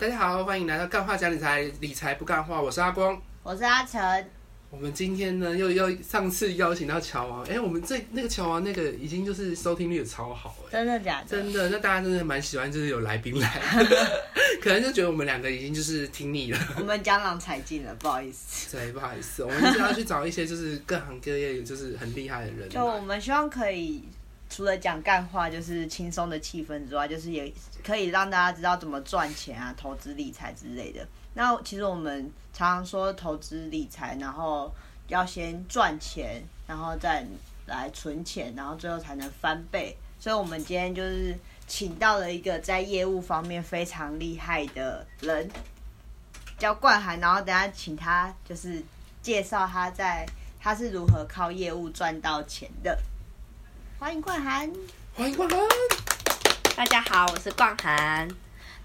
大家好，欢迎来到干话讲理财，理财不干话，我是阿光。我是阿成，我们今天呢，又又上次邀请到乔王，哎、我们这那个乔王那个已经就是收听率也超好哎、真的假的？真的，那大家真的蛮喜欢，就是有来宾来，可能就觉得我们两个已经就是听腻了。我们江郎才尽了，不好意思。对，不好意思，我们就是要去找一些就是各行各业就是很厉害的人 就我来。们希望可以除了讲干话，就是轻松的气氛之外，就是也可以让大家知道怎么赚钱啊、投资理财之类的。那其实我们常常说投资理财，然后要先赚钱，然后再来存钱，然后最后才能翻倍。所以我们今天就是请到了一个在业务方面非常厉害的人，叫冠涵，然后等下请他就是介绍他在他是如何靠业务赚到钱的。欢迎冠涵，欢迎冠涵。大家好，我是冠涵。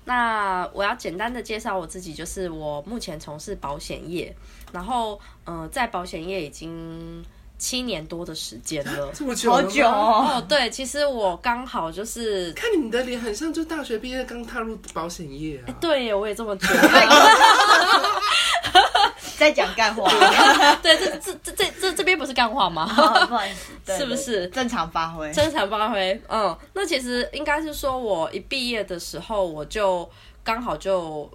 那我要简单的介绍我自己，就是我目前从事保险业，然后呃，在保险业已经七年多的时间了。这么久好久哦。哦，对，其实我刚好就是，看你的脸很像就大学毕业刚踏入保险业啊。对我也这么觉得。在讲干话，对，这这这这这这边不是干话吗？好不好意思，对是不是正常发挥？正常发挥，嗯，那其实应该是说，我一毕业的时候，我就刚好就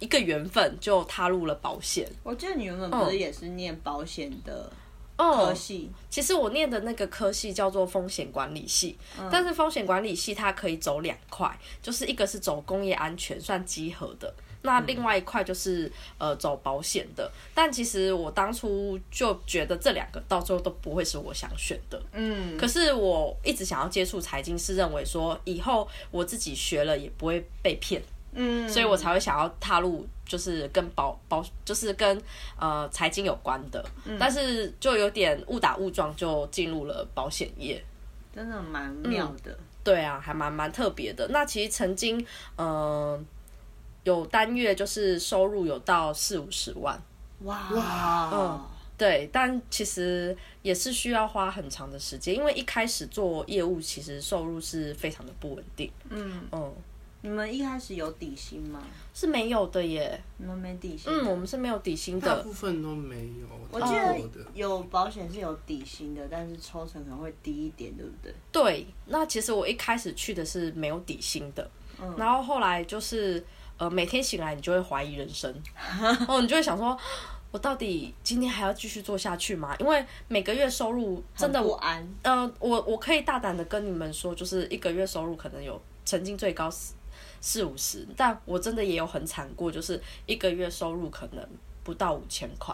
一个缘分就踏入了保险。我记得你原本不是也是念保险的科哦，系，其实我念的那个科系叫做风险管理系，但是风险管理系它可以走两块，就是一个是走工业安全，算集合的。那另外一块就是、呃走保险的，但其实我当初就觉得这两个到最后都不会是我想选的。嗯，可是我一直想要接触财经，是认为说以后我自己学了也不会被骗，嗯，所以我才会想要踏入就是跟保保就是跟呃财经有关的，但是就有点误打误撞就进入了保险业。真的蛮妙的。对啊，还蛮蛮特别的。那其实曾经呃有单月就是收入有到四五十万，哇，嗯对，但其实也是需要花很长的时间，因为一开始做业务其实收入是非常的不稳定。嗯，嗯，你们一开始有底薪吗？是没有的耶。你们没底薪？嗯，我们是没有底薪的。大部分都没有，我记得。有保险是有底薪的，但是抽成可能会低一点，对不对？对，那其实我一开始去的是没有底薪的，嗯然后后来就是呃每天醒来你就会怀疑人生，哦，你就会想说，我到底今天还要继续做下去吗？因为每个月收入真的很不安。呃，我我可以大胆的跟你们说，就是一个月收入可能有曾经最高四四五十，但我真的也有很惨过，就是一个月收入可能不到五千块，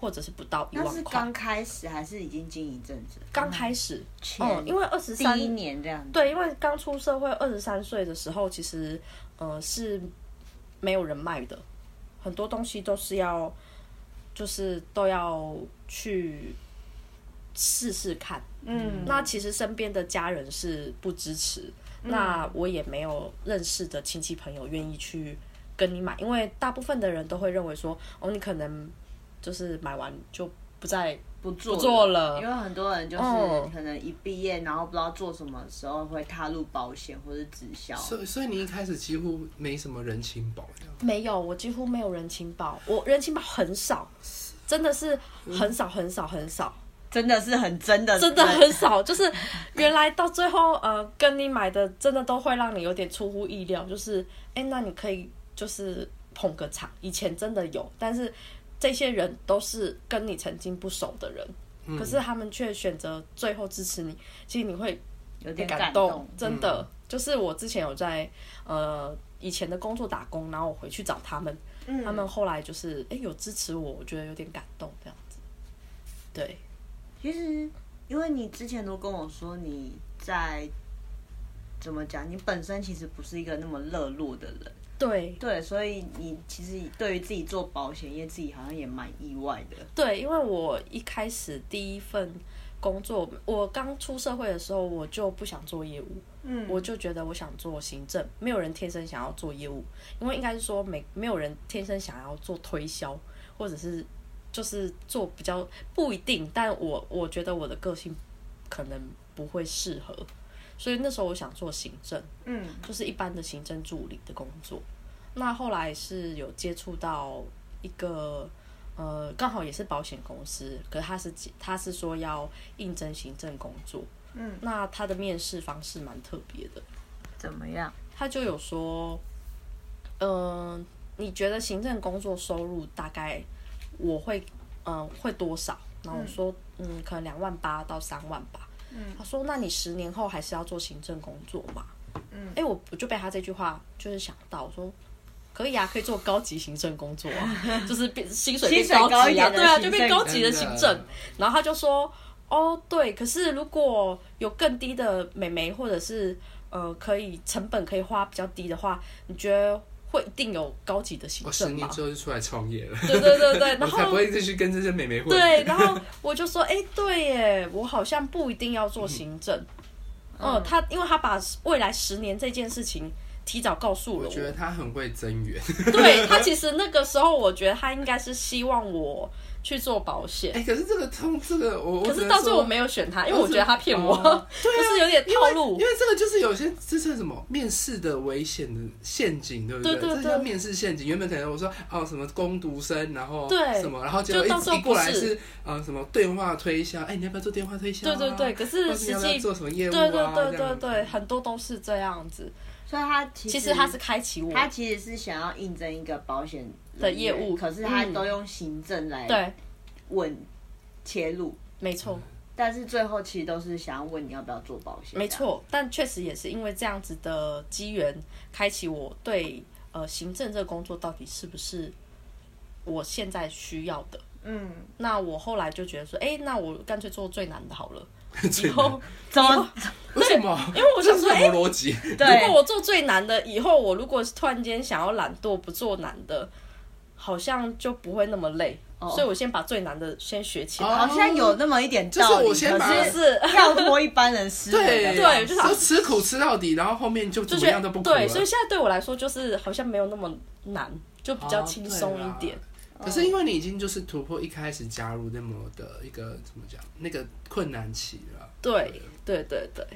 或者是不到一万块。是刚开始还是已经经营一阵子？刚开始，前嗯，因为二十三第一年这样子。对，因为刚出社会二十三岁的时候，其实呃是没有人脉的，很多东西都是要就是都要去试试看。嗯，那其实身边的家人是不支持，那我也没有认识的亲戚朋友愿意去跟你买，因为大部分的人都会认为说，哦，你可能就是买完就不再不做不做了因为很多人就是嗯可能一毕业，然后不知道做什么时候会踏入保险或者直销。所以所以你一开始几乎没什么人情保。没有，我几乎没有人情保，我人情保很少，真的是很少很少很少，真的是很真的，真的很少。就是原来到最后，呃，跟你买的真的都会让你有点出乎意料，就是哎、那你可以就是捧个场。以前真的有，但是这些人都是跟你曾经不熟的人，可是他们却选择最后支持你，其实你会有点感动。真的。就是我之前有在呃以前的工作打工，然后我回去找他们，嗯他们后来就是哎、诶有支持我，我觉得有点感动这样子。对，其实，因为你之前都跟我说你在怎么讲，你本身其实不是一个那么热络的人，对。对，所以你其实对于自己做保险业，自己好像也蛮意外的。对，因为我一开始第一份工作，我刚出社会的时候，我就不想做业务，嗯。我就觉得我想做行政，没有人天生想要做业务，因为应该是说没没有人天生想要做推销，或者是就是做比较不一定，但我我觉得我的个性可能不会适合，所以那时候我想做行政，嗯就是一般的行政助理的工作。那后来是有接触到一个呃，刚好也是保险公司，可是他是他是说要应征行政工作。嗯，那他的面试方式蛮特别的，怎么样？他就有说，嗯、你觉得行政工作收入大概我会嗯、会多少？然后我说嗯，可能两万八到三万吧。嗯。他说那你十年后还是要做行政工作嘛？嗯。哎、我我就被他这句话就是想到，我说可以啊，可以做高级行政工作啊，就是变薪水变高一级对啊，就变高级的行政。然后他就说，哦，对，可是如果有更低的美眉，或者是呃可以成本可以花比较低的话，你觉得会一定有高级的行我十政吗？年之后就出来创业了，对对对对，我然后才不会继续跟这些美眉混。对，然后我就说，哎、对耶，我好像不一定要做行政。嗯，他因为他把未来十年这件事情提早告诉了我，我觉得他很会增援。对他其实那个时候，我觉得他应该是希望我去做保险，哎、可是这个通这个我，我可是到最后我没有选他，因为我觉得他骗我，哦对啊就是有点套路因为。这个就是有些这是什么面试的危险的陷阱，对不对对对这叫面试陷阱。原本可能我说哦什么攻读生，然后对什么，然后结果一一过来不是是呃什么电话推销，哎、你要不要做电话推销、啊？对对对，可是实际做什么业务啊？对对对对对，很多都是这样子。所以他其其实他是开启我，他其实是想要应征一个保险的业务可是他嗯都用行政来对，问切入，没错。但是最后其实都是想要问你要不要做保险。没，错，但确实也是因为这样子的机缘，开启我对呃行政这个工作到底是不是我现在需要的。嗯，那我后来就觉得说，哎、那我干脆做最难的好了。最以后难，怎么？为什么？因为我想说这是什么逻辑？如果，我做最难的，以后我如果突然间想要懒惰不做难的，好像就不会那么累。哦所以我先把最难的先学起来。哦好像有那么一点就是道理，我先把是是跳脱一般人思维对对就是说吃苦吃到底，然后后面就怎么样都不苦了。对，所以现在对我来说就是好像没有那么难，就比较哦轻松一点。可是因为你已经就是突破一开始加入那么的一个怎么讲那个困难期了。对对对对，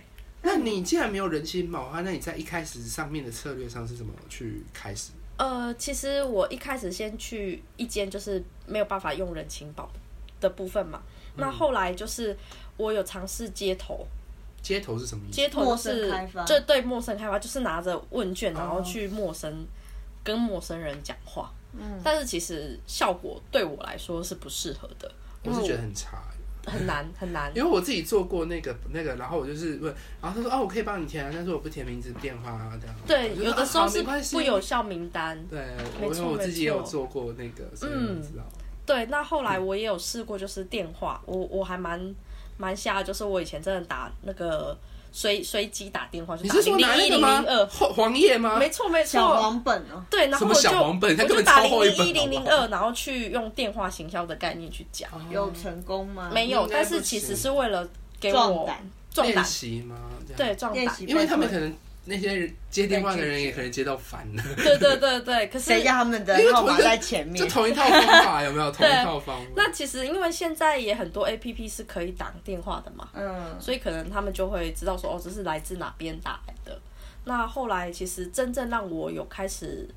那你既然没有人气宝的话，那你在一开始上面的策略上是怎么去开始？呃，其实我一开始先去一间就是没有办法用人情保的部分嘛，那后来就是我有尝试街头，街头是什么意思？街头陌是就对陌生开发，就是拿着问卷然后哦。去陌生、跟陌生人讲话，嗯，但是其实效果对我来说是不适合的，我是觉得很差。很难很难，因为我自己做过那个那个，然后我就是问，然后他说哦，我可以帮你填啊，但是我不填名字、电话啊这样。对，有的时候是不有效名单，对，因为我自己也有做过那个，所以嗯。我知道。对，那后来我也有试过，就是电话，我我还蛮蛮瞎，就是我以前真的打那个随随机打电话，就打你是说零零一零拿那个吗零？二，黄黄页吗？没错没小错，黄本哦，对，然后我就小黄本？它我根本就打零超厚一本零一零零二，然后去用电话行销的概念去讲，有成功吗？没有，但是其实是为了给我壮胆。练壮胆，习吗？对，壮胆，因为他们可能那些人接电话的人也可能接到烦了，对对对对，可是谁叫他们的号码在前面就？同一套方法有没有？同一套方法。那其实因为现在也很多 A P P 是可以打电话的嘛，嗯，所以可能他们就会知道说，哦，这是来自哪边打来的。那后来其实真正让我有开始，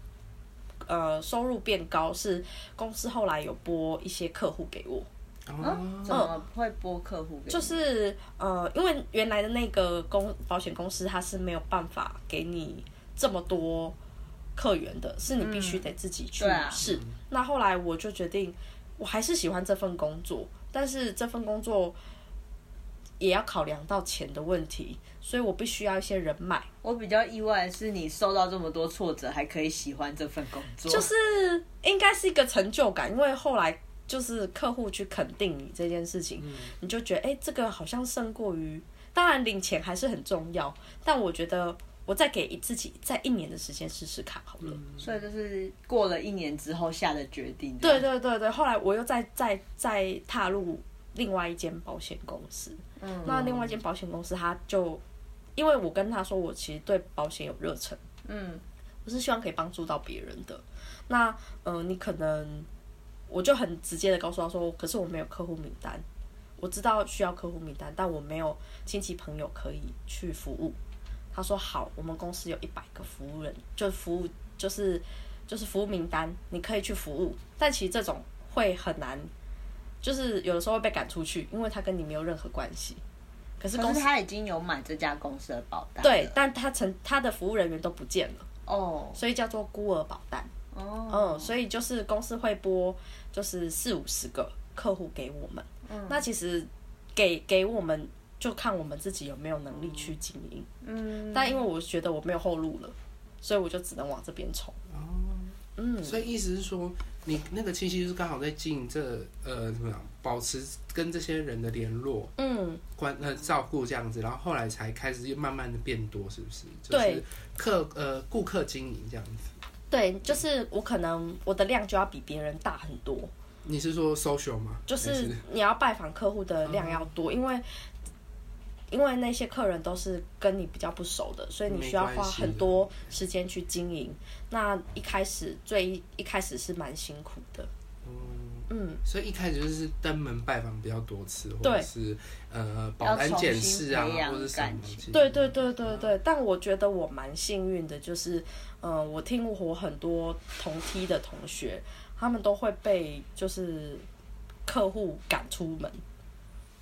呃，收入变高，是公司后来有拨一些客户给我，嗯哦，怎么会拨客户？就是呃，因为原来的那个公保险公司它是没有办法给你这么多客源的，是你必须得自己去试。那后来我就决定，我还是喜欢这份工作，但是这份工作也要考量到钱的问题，所以我必须要一些人脉。我比较意外的是，你受到这么多挫折，还可以喜欢这份工作，就是应该是一个成就感，因为后来就是客户去肯定你这件事情，你就觉得哎、诶这个好像胜过于，当然领钱还是很重要，但我觉得我再给自己再一年的时间试试看好了。所以就是过了一年之后下的决定。对，对对对，后来我又再再再踏入另外一间保险公司，嗯，那另外一间保险公司他就。因为我跟他说，我其实对保险有热忱，嗯我是希望可以帮助到别人的。那嗯、呃你可能我就很直接的告诉他说，可是我没有客户名单，我知道需要客户名单，但我没有亲戚朋友可以去服务。他说好，我们公司有一百个服务人，就服务就是就是服务名单，你可以去服务，但其实这种会很难，就是有的时候会被赶出去，因为他跟你没有任何关系。可是可公司是他已经有买这家公司的保单，对，但他成他的服务人员都不见了，哦所以叫做孤儿保单。哦，嗯，所以就是公司会拨就是四五十个客户给我们，嗯那其实给给我们就看我们自己有没有能力去经营。嗯，但因为我觉得我没有后路了，所以我就只能往这边冲。哦嗯，所以意思是说，你那个七夕就是刚好在经营这呃怎么样，保持跟这些人的联络、嗯，关呃照顾这样子，然后后来才开始又慢慢的变多，是不是？就是对客呃顾客经营这样子。对，就是我可能我的量就要比别人大很多，你是说 social 吗？就是你要拜访客户的量要多，因为因为那些客人都是跟你比较不熟的，所以你需要花很多时间去经营。那一开始最一开始是蛮辛苦的，嗯，所以一开始就是登门拜访比较多次，或者是呃保安检视啊或者什么。对对对对对。但我觉得我蛮幸运的，就是嗯、呃我听我很多同梯的同学，他们都会被就是客户赶出门。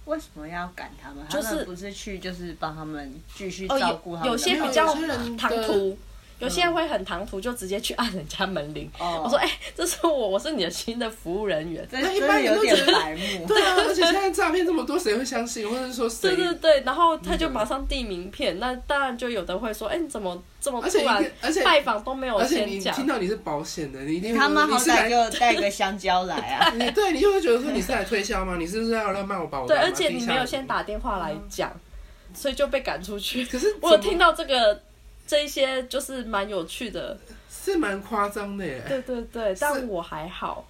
为什么要赶他们？就是他们不是去就是帮他们继续哦，照顾他们有有些比较唐突，有些人会很唐突，就直接去按人家门铃。哦我说：“哎、这是我，我是你的新的服务人员。这那一般有般人都觉得点白目。对啊，而且现在诈骗这么多，谁会相信？或者是说”谁？对对对，然后他就马上递名片。那当然就有的会说：“哎、你怎么这么突然而且拜访都没有而且先讲你听？”到你是保险的，你一定会他们好歹就带个香蕉来啊！你对你就会觉得说你是来推销吗？你是不是要来卖我保对，单吗？而且你没有先打电话来讲，所以就被赶出去。可是我听到这个这一些就是蛮有趣的，是蛮夸张的耶。对对对，但我还好，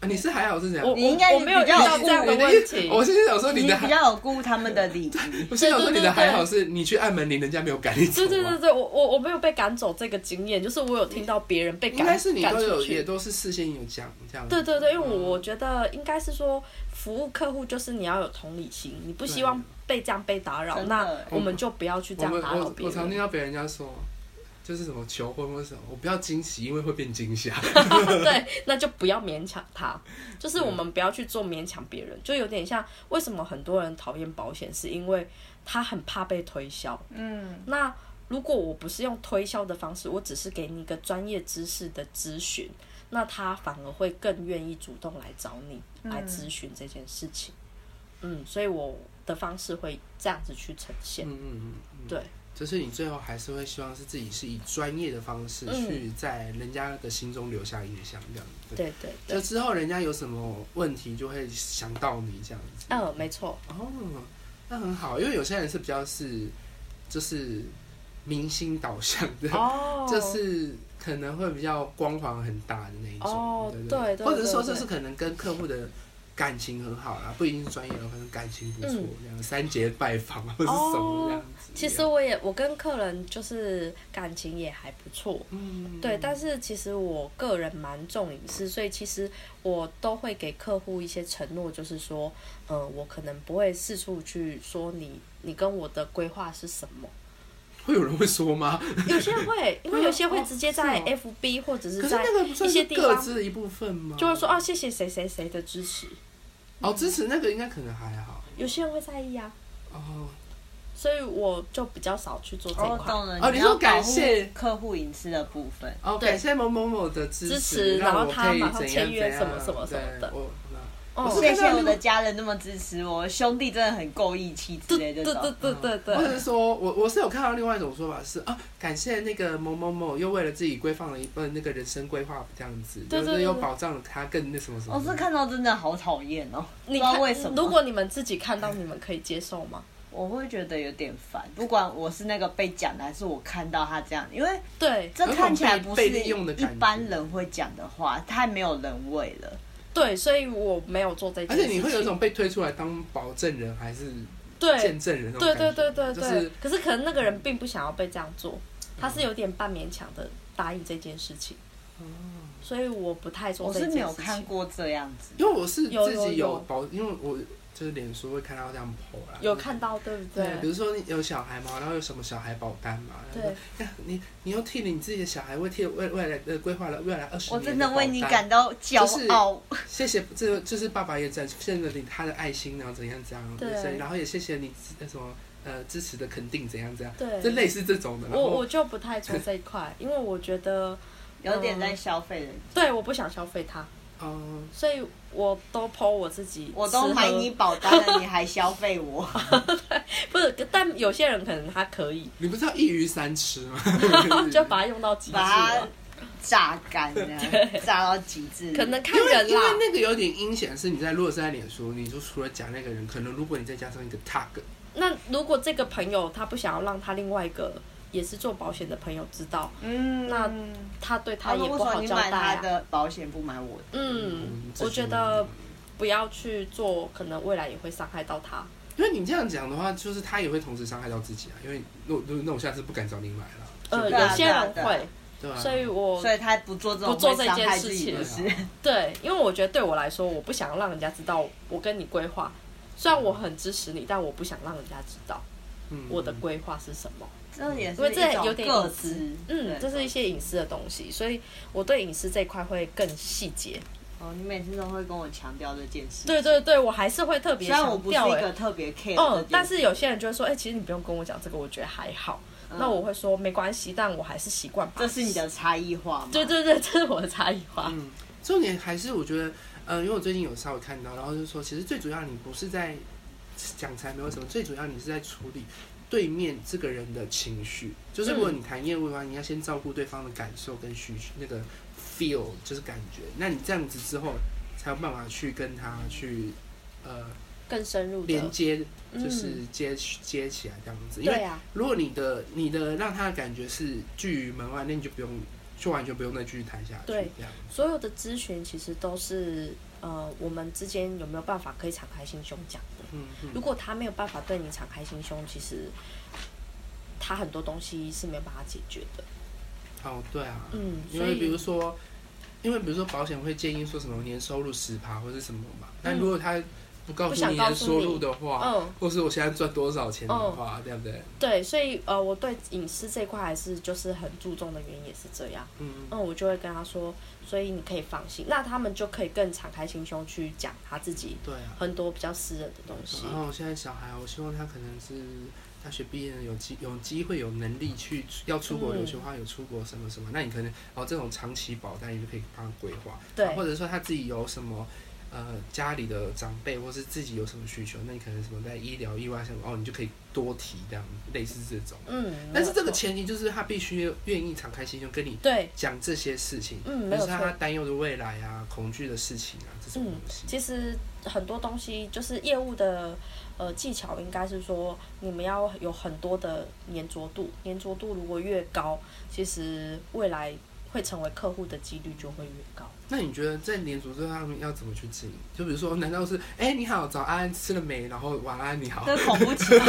啊你是还好是怎样？我你应该我我没有遇到这样的问题。我现在想说你你的还，比较有顾他们的礼仪，我现在想说你的还好是你去按门铃，人家没有赶你走吗对对对对，我我我没有被赶走这个经验，就是我有听到别人被赶应该是你赶都有。也都是事先有讲这样子。对对对，因为我觉得应该是说，服务客户就是你要有同理心，你不希望被这样被打扰，那我们就不要去这样打扰别我我常听人。到别人家说，就是什么求婚或什么，我不要惊喜，因为会变惊吓。对，那就不要勉强他，就是我们不要去做勉强别人，就有点像为什么很多人讨厌保险，是因为他很怕被推销。嗯，那如果我不是用推销的方式，我只是给你一个专业知识的咨询，那他反而会更愿意主动来找你来咨询这件事情。嗯，所以我的方式会这样子去呈现。嗯嗯嗯嗯，对，就是你最后还是会希望是自己是以专业的方式嗯去在人家的心中留下印象，这样子。对对对就，之后人家有什么问题，就会想到你这样子。嗯，没错，哦，那很好，因为有些人是比较是就是明星导向的，哦，就是可能会比较光环很大的那一种，哦对不对对或者是说这是可能跟客户的感情很好啦，不一定是专业的，可能感情不错，嗯这样三节拜访或者是什么这样子。其实我也我跟客人就是感情也还不错，嗯，对，但是其实我个人蛮重隐私，所以其实我都会给客户一些承诺，就是说，呃，我可能不会四处去说你你跟我的规划是什么。会有人会说吗？有些人会，因为有些会直接在 FB 或者是是在一些地方各自的一部分吗？就会说哦，谢谢谁谁谁的支持。哦，支持那个应该可能还好有些人会在意啊，哦。所以我就比较少去做这块。懂了。哦你说要保护感谢客户隐私的部分，哦，对感谢某某某的支支持让然后我可以他马上怎样签约怎样什么什么什么的对我哦谢谢我的家人那么支持我，兄弟真的很够义气之类的对这种。对对对对或者是说我我是有看到另外一种说法是啊，感谢那个某某某又为了自己规范了一份那个人生规划这样子，就是又对对对对保障了他更那什么什么。我是看到真的好讨厌哦，不知道为什么。如果你们自己看到，你们可以接受吗？我会觉得有点烦，不管我是那个被讲的，还是我看到他这样，因为对这看起来不是有种被被利用的一般人会讲的话，太没有人味了。对，所以我没有做这件事情。而且你会有一种被推出来当保证人还是对见证人那种对感觉对对对对，就是可是可能那个人并不想要被这样做，他是有点半勉强的答应这件事情。所以我不太做我这件事情。是没有看过这样子，因为我是有自己有有保，因为我就是脸书会看到这样 po 啦，有看到对不对，比？如说你有小孩嘛，然后有什么小孩保单嘛，对你你又替你自己的小孩，为替未未来呃规划了未来二十年我真的为你感到骄傲。谢谢，这就是爸爸也展现了你他的爱心，然后怎样怎样，对然后也谢谢你那什么呃支持的肯定，怎样怎样，对就类似这种的。我我就不太做这一块，因为我觉得有点在消费人家，对我不想消费它，嗯，所以我都 PO 我自己，我都买你，保单了，你还消费我？不是，但有些人可能他可以，你不是要一鱼三吃吗？就把它用到极致把它，榨干，榨到极致。可能看因为人啦，因为那个有点阴险，是你在如果是在脸书，你就除了讲那个人，可能如果你再加上一个 tag，那如果这个朋友他不想要让他另外一个也是做保险的朋友知道，嗯，那他对他也不好交代啊。的保险不买我的？嗯，我觉得不要去做，可能未来也会伤害到他。因为你这样讲的话，就是他也会同时伤害到自己啊。因为那我那我下次不敢找你买了，呃，有些人会，对吧？所以我所以他不做这种不做这件事情。对，因为我觉得对我来说，我不想让人家知道我跟你规划。虽然我很支持你，但我不想让人家知道嗯我的规划是什么。这也是因为这有点个隐私资，嗯，对这是一些隐私的东西，所以我对隐私这一块会更细节。哦，你每次都会跟我强调这件事。对对对，我还是会特别虽然我不是一强调哎、个特别 care 这件嗯事，但是有些人就会说，哎、其实你不用跟我讲这个，我觉得还好。嗯那我会说没关系，但我还是习惯把。这是你的差异化嘛？对对对，这是我的差异化。嗯，重点还是我觉得，呃，因为我最近有稍微看到，然后就是说，其实最主要你不是在讲财没有什么，最主要你是在处理对面这个人的情绪。就是如果你谈业务的话，你要先照顾对方的感受跟需求，那个 feel 就是感觉。那你这样子之后，才有办法去跟他去呃更深入的连接，嗯就是接接起来这样子。因为如果你的你的让他的感觉是拒于门外，那你就不用就完全不用再继续谈下去。对这样所有的咨询其实都是呃，我们之间有没有办法可以敞开心胸讲的。嗯嗯。如果他没有办法对你敞开心胸，其实他很多东西是没有办法解决的。哦，对啊，嗯，所因为比如以说，因为比如说保险会建议说什么年收入十趴或是什么嘛，但嗯。如果他不告诉你的收入的话，嗯，或是我现在赚多少钱的话，对不对？对，所以呃，我对隐私这块还是就是很注重的原因也是这样。嗯嗯，我就会跟他说，所以你可以放心，那他们就可以更敞开心胸去讲他自己对啊。很多比较私人的东西。然后现在小孩，我希望他可能是大学毕业了有机有机会有能力去要出国留学的话，有出国什么什么，那你可能哦这种长期保单你就可以帮他规划，对啊或者说他自己有什么。呃，家里的长辈或是自己有什么需求，那你可能什么在医疗意外上，哦，你就可以多提这样，类似这种。嗯，但是这个前提就是他必须愿意敞开心胸跟你对，讲这些事情，嗯，没有错就是他。担忧的未来啊、恐惧的事情啊这种东西。其实很多东西就是业务的呃技巧，应该是说你们要有很多的粘着度，粘着度如果越高，其实未来会成为客户的几率就会越高。那你觉得在连组织上面要怎么去经营？就比如说，难道是哎、你好早安吃了没？然后晚安你好，这恐怖情人，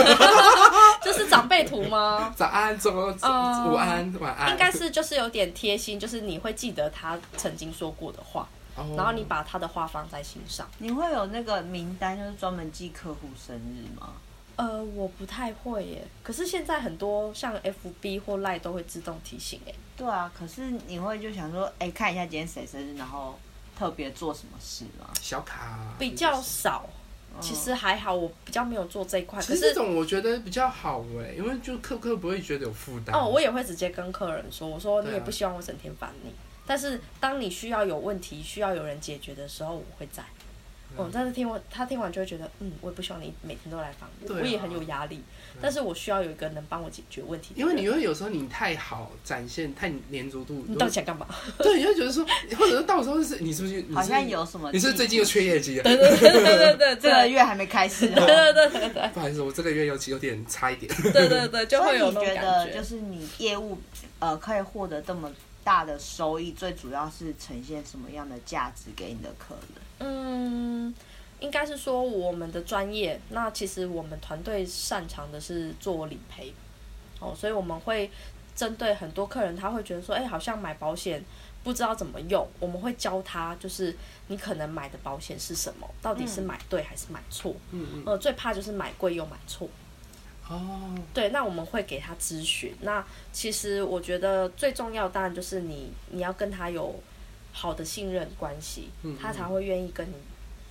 这是长辈图吗？早安中午嗯午安晚安，应该是就是有点贴心，就是你会记得他曾经说过的话，哦，然后你把他的话放在心上。你会有那个名单，就是专门记客户生日吗？呃，我不太会耶，可是现在很多像 FB 或 Line 都会自动提醒哎。对啊，可是你会就想说，哎、看一下今天谁生日，然后特别做什么事吗？小卡比较少，嗯其实还好，我比较没有做这一块。其可是实这种我觉得比较好哎，因为就客客不会觉得有负担。哦，我也会直接跟客人说，我说你对啊也不希望我整天烦你，但是当你需要有问题、需要有人解决的时候，我会在。哦，但是听完他听完就会觉得，嗯，我也不希望你每天都来烦我，对啊我也很有压力，但是我需要有一个能帮我解决问题因为人你会有时候你太好展现太粘着度，你到底想干嘛？对，你会觉得说，或者是到时候是你是不是是好像有什么你是是最近又缺业绩了？对对对对对 这个月还没开始、哦。对对对对对不好意思，我这个月尤其有点差一点。对对对，就会有那种你觉得，就是你业务呃可以获得这么大的收益，最主要是呈现什么样的价值给你的客人？嗯，应该是说我们的专业，那其实我们团队擅长的是做理赔，哦，所以我们会针对很多客人，他会觉得说，哎、好像买保险不知道怎么用，我们会教他，就是你可能买的保险是什么，到底是买对还是买错。嗯嗯，呃，最怕就是买贵又买错。哦，对，那我们会给他咨询。那其实我觉得最重要，当然就是你你要跟他有好的信任关系，嗯他才会愿意跟你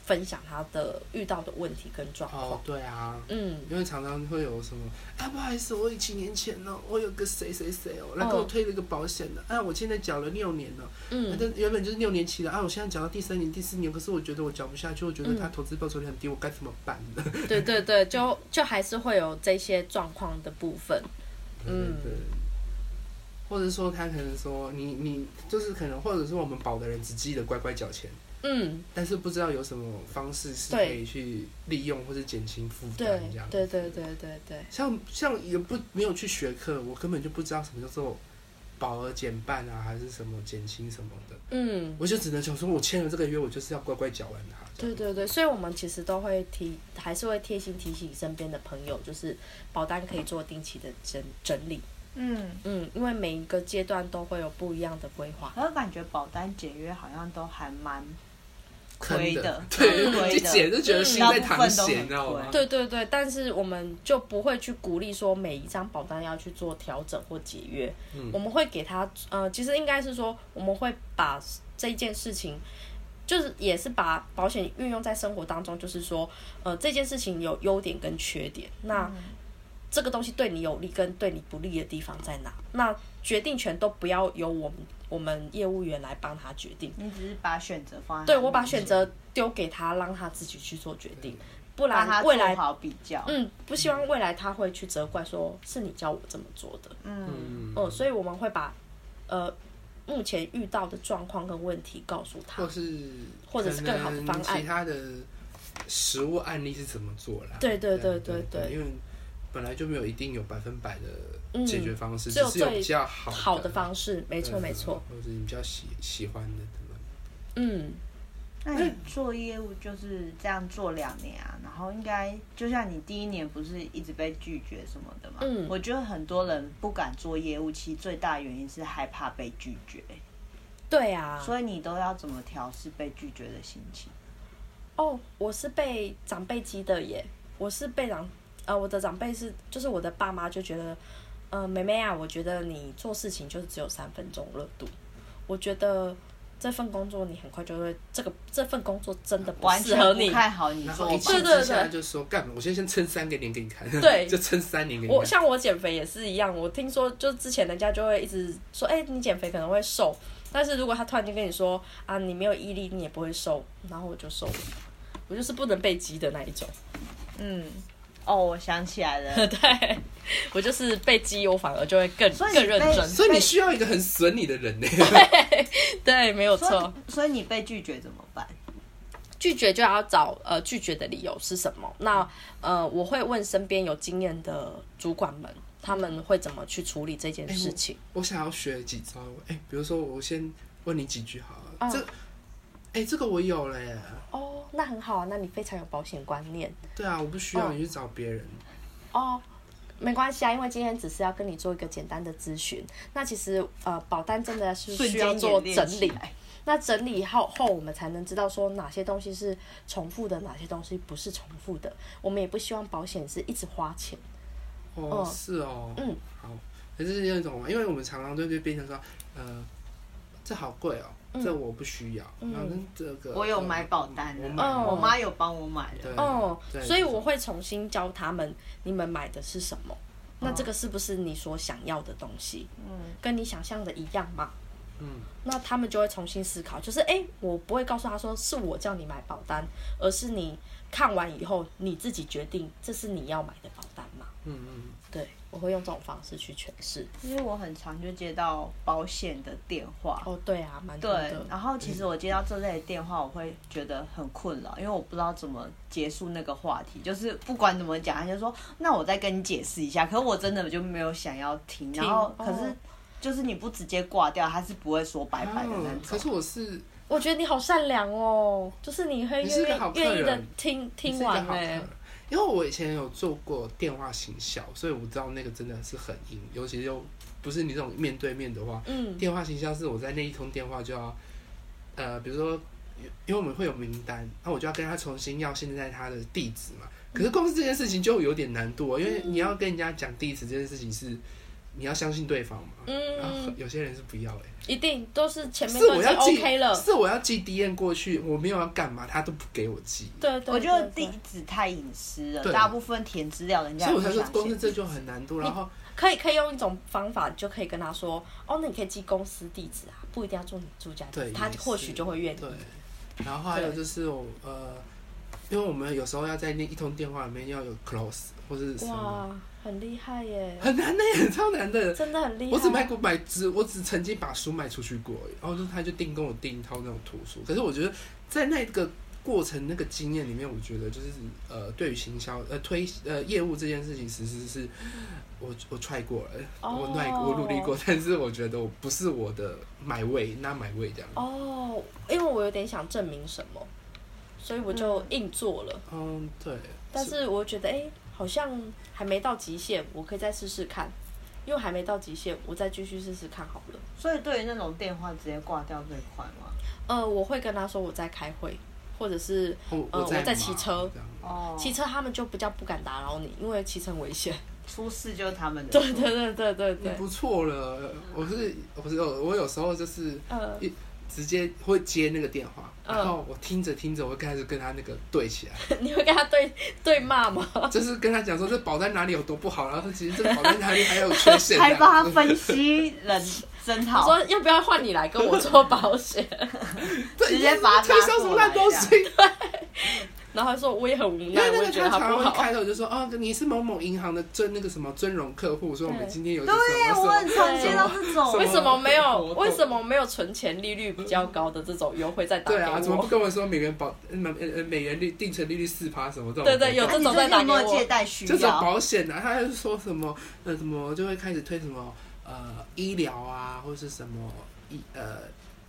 分享他的遇到的问题跟状况。哦，对啊，嗯，因为常常会有什么，啊，不好意思，我几年前呢，我有个谁谁谁哦，来给我推了一个保险的，啊，我现在缴了六年了，嗯。但原本就是六年期的，啊，我现在缴到第三年、第四年，可是我觉得我缴不下去，我觉得嗯。他投资报酬率很低，我该怎么办呢？对对对，就就还是会有这些状况的部分。嗯。对，或者说他可能说你你就是可能，或者说我们保的人只记得乖乖缴钱，嗯，但是不知道有什么方式是可以去利用或者减轻负担这样。对对对对对，像像也不没有去学课，我根本就不知道什么叫做保额减半啊，还是什么减轻什么的，嗯。我就只能想说，我签了这个约，我就是要乖乖缴完它。对对对，所以我们其实都会提，还是会贴心提醒身边的朋友，就是保单可以做定期的整整理。嗯，嗯，因为每一个阶段都会有不一样的规划。我感觉保单解约好像都还蛮亏的，对，亏一解就觉得心在淌血，你知道吗？对对对，但是我们就不会去鼓励说每一张保单要去做调整或解约。嗯我们会给他，呃，其实应该是说，我们会把这件事情，就是也是把保险运用在生活当中，就是说，呃，这件事情有优点跟缺点。那这个东西对你有利跟对你不利的地方在哪？那决定权都不要由我们我们业务员来帮他决定。你只是把选择放在对我把选择丢给他，让他自己去做决定，不然未来做好比较。嗯，不希望未来他会去责怪说是你教我这么做的。嗯，哦，嗯，所以我们会把呃目前遇到的状况跟问题告诉他或。是或者是更好的方案其他的实物案例是怎么做啦？对对对对对对因为本来就没有一定有百分百的嗯解决方式，只有只是有最比较好好的方式，没没错没错。，或者你比较喜喜欢的等等。嗯，那你做业务就是这样做两年啊，然后应该就像你第一年不是一直被拒绝什么的嘛？嗯我觉得很多人不敢做业务，其实最大原因是害怕被拒绝，对啊。所以你都要怎么调试被拒绝的心情？哦，我是被长辈激的耶，我是被长呃，我的长辈是就是我的爸妈就觉得，呃，妹妹啊，我觉得你做事情就是只有三分钟热度，我觉得这份工作你很快就会这个这份工作真的不适合你。不看好你做法然后一气。对对之下对就说干，我先先撑三个年给你看，对 就撑三年给你看。我像我减肥也是一样，我听说就之前人家就会一直说，哎、你减肥可能会瘦，但是如果他突然间跟你说啊，你没有毅力，你也不会瘦，然后我就瘦了。我就是不能被激的那一种，嗯，哦，我想起来了，对我就是被激，我反而就会更所以你更认真。所以你需要一个很损你的人呢。对，没有所错。以所以你被拒绝怎么办？拒绝就要找呃拒绝的理由是什么？那呃，我会问身边有经验的主管们，他们会怎么去处理这件事情。我想要学几招，哎、比如说我先问你几句好了。嗯这，哎、这个我有嘞。哦，那很好啊，那你非常有保险观念。对啊，我不需要嗯你去找别人。哦，没关系啊，因为今天只是要跟你做一个简单的咨询。那其实呃，保单真的是瞬需要做整理。那整理后后，我们才能知道说哪些东西是重复的，哪些东西不是重复的。我们也不希望保险是一直花钱。哦，嗯是哦。嗯。好，可是那种，因为我们常常就会变成说，呃，这好贵哦，嗯这我不需要。嗯这个我有买保单的，我买哦我妈有帮我买的。哦，所以我会重新教他们，你们买的是什么？那这个是不是你所想要的东西？嗯，跟你想象的一样吗？嗯，那他们就会重新思考，就是哎、诶我不会告诉他说是我叫你买保单，而是你看完以后你自己决定这是你要买的保单嘛？嗯嗯，对，我会用这种方式去诠释。因为我很常就接到保险的电话。哦，对啊，蛮多对的，。然后其实我接到这类的电话，我会觉得很困扰，因为我不知道怎么结束那个话题。就是不管怎么讲，他就说那我再跟你解释一下。可是我真的就没有想要听，然后可是哦就是你不直接挂掉，他是不会说拜拜的那哦可种。是我是我觉得你好善良哦，就是你会愿意愿意的人听听完哎、客因为我以前有做过电话行销，所以我知道那个真的是很硬，尤其又不是你这种面对面的话，嗯。电话行销是我在那一通电话就要，呃，比如说，因为我们会有名单，那我就要跟他重新要现在他的地址嘛。可是公司这件事情就有点难度、哦，因为你要跟人家讲地址这件事情是你要相信对方嘛。然后嗯，有些人是不要哎、一定都是前面是我要寄 OK 了，是我要寄 D N 过去，我没有要干嘛，他都不给我寄，对对，我觉得地址太隐私了，大部分填资料人家所以我才说公司写这就很难度。然后可以可以用一种方法，就可以跟他说，哦，那你可以寄公司地址啊，不一定要住你住家地对址，他或许就会愿意。对，然后还有就是我呃，因为我们有时候要在那一通电话里面要有 close 或是什么，哇，很厉害耶，很难的，很超难的。真的很厉害。我只卖过买只，我只曾经把书卖出去过，然后就他就订跟我订一套那种图书。可是我觉得在那个过程那个经验里面，我觉得就是呃，对于行销呃推呃业务这件事情，其实是我我 try 过了，哦我耐我努力过，但是我觉得我不是我的买位，那买位这样。哦，因为我有点想证明什么，所以我就嗯硬做了。嗯，对。但是我觉得，哎、好像还没到极限，我可以再试试看。因为还没到极限，我再继续试试看好了。所以对于那种电话直接挂掉最快吗？呃，我会跟他说我在开会，或者是我呃我在在骑车哦，骑车，他们就比较不敢打扰你，因为骑车很危险。出事就是他们的对错。对对对对对，不错了。我是我是有我有时候就是呃，直接会接那个电话，嗯然后我听着听着，我会开始跟他那个对起来，你会跟他对对骂吗？就是跟他讲说这保单哪里有多不好，然后其实这保单哪里还有缺陷，还帮他分析人真我好，说要不要换你来跟我做保险？对直接把他推销什么烂东西。然后他说我也很无因为奈，我那个也觉得他常会他不好。开头就说哦，你是某某银行的尊那个什么尊荣客户，说我们今天有对什么我很什么常接到这种什，为什么没有？为什么没有存钱利率比较高的这种优惠在打给对啊，怎么不？跟我说美元保美呃美元利定存利率四趴什么这种活动？对对有这种在最近有没打给我有借贷需这种？保险啊，他还是说什么呃什么就会开始推什么呃医疗啊，或是什么医呃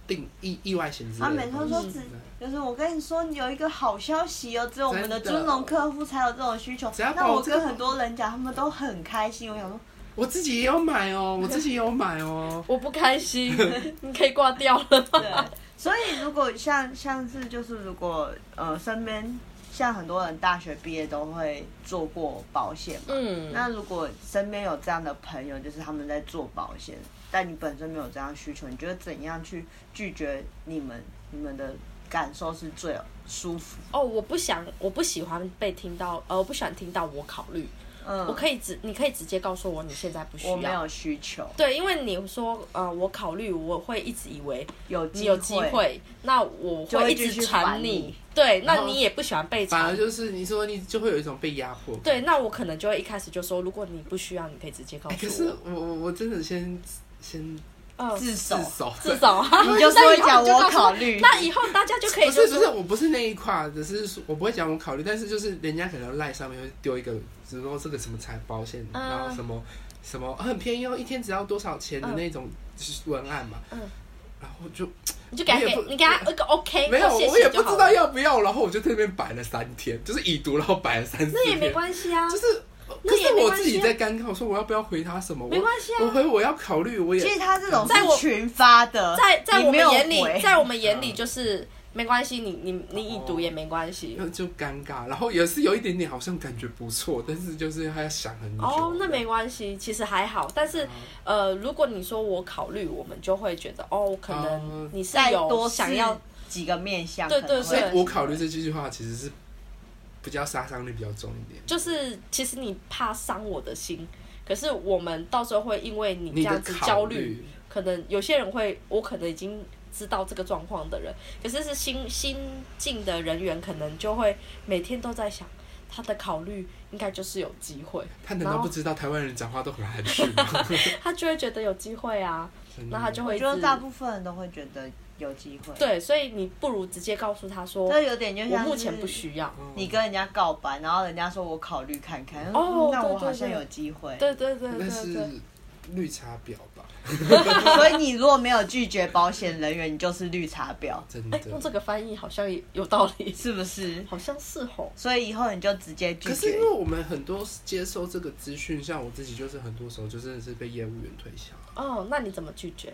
定意意外险之类的他东西。每次说只就是我跟你说，你有一个好消息哦，只有我们的尊荣客户才有这种需求只要。那我跟很多人讲，他们都很开心。我想说，我自己也有买哦，我自己也有买哦。我不开心，你可以挂掉了？对，所以如果像像是就是如果呃身边像很多人大学毕业都会做过保险嘛，嗯，那如果身边有这样的朋友，就是他们在做保险，但你本身没有这样需求，你觉得怎样去拒绝你们你们的感受是最舒服？哦，我不想，我不喜欢被听到，呃，我不喜欢听到我考虑，嗯，我可以直，你可以直接告诉我你现在不需要。我没有需求，对，因为你说呃，我考虑，我会一直以为有你有机会，那我会会一直传你你。对，那你也不喜欢被传。反而就是你说你就会有一种被压迫。对，那我可能就会一开始就说，如果你不需要，你可以直接告哎，可诉是我。我我我真的先先嗯，自首。自，首，你就说讲我那以后你就告诉考虑。那以后大家就可以不就是说，不是，我不是那一块，只是说我不会讲我考虑，但是就是人家可能赖上面会丢一个，比如说这个什么财保险，嗯。然后什么什么很便宜哦，一天只要多少钱的那种文案嘛，嗯。然后就你就给你给他一个 OK，没有，我也不知道要不要，然后我就在那边摆了三天，就是已读，然后摆了三天那也没，关系啊，就是。那可是我自己在尴尬，我说我要不要回他什么？没关系啊我我回我要考虑，我也其实他这种在群发的，在在我们眼里，在我们眼里嗯就是没关系，你你你已读也没关系。那就尴尬，然后也是有一点点好像感觉不错，但是就是还要想很久。哦，那没关系，其实还好。但是呃，如果你说我考虑，我们就会觉得哦，可能哦你是再有多想要几个面向，对对对所以我考虑这句话其实是比较杀伤力比较重一点。就是其实你怕伤我的心，可是我们到时候会因为你这样子焦虑，可能有些人会，我可能已经知道这个状况的人，可是是新新进的人员，可能就会每天都在想他的考虑应该就是有机会，他难道不知道台湾人讲话都很含蓄吗？他就会觉得有机会啊，那他就会觉得大部分人都会觉得有机会，，对，所以你不如直接告诉他说，这有点就像我目前不需要。嗯你跟人家告白，然后人家说我考虑看看，哦嗯那对对对我好像有机会。对对对那是绿茶婊吧，所以你如果没有拒绝保险人员，你就是绿茶婊，真哎、的。用这个翻译好像也有道理，是不是？好像是吼。所以以后你就直接拒绝可是因为。我们很多接受这个资讯，像我自己就是很多时候就真的是被业务员推销。哦，那你怎么拒绝？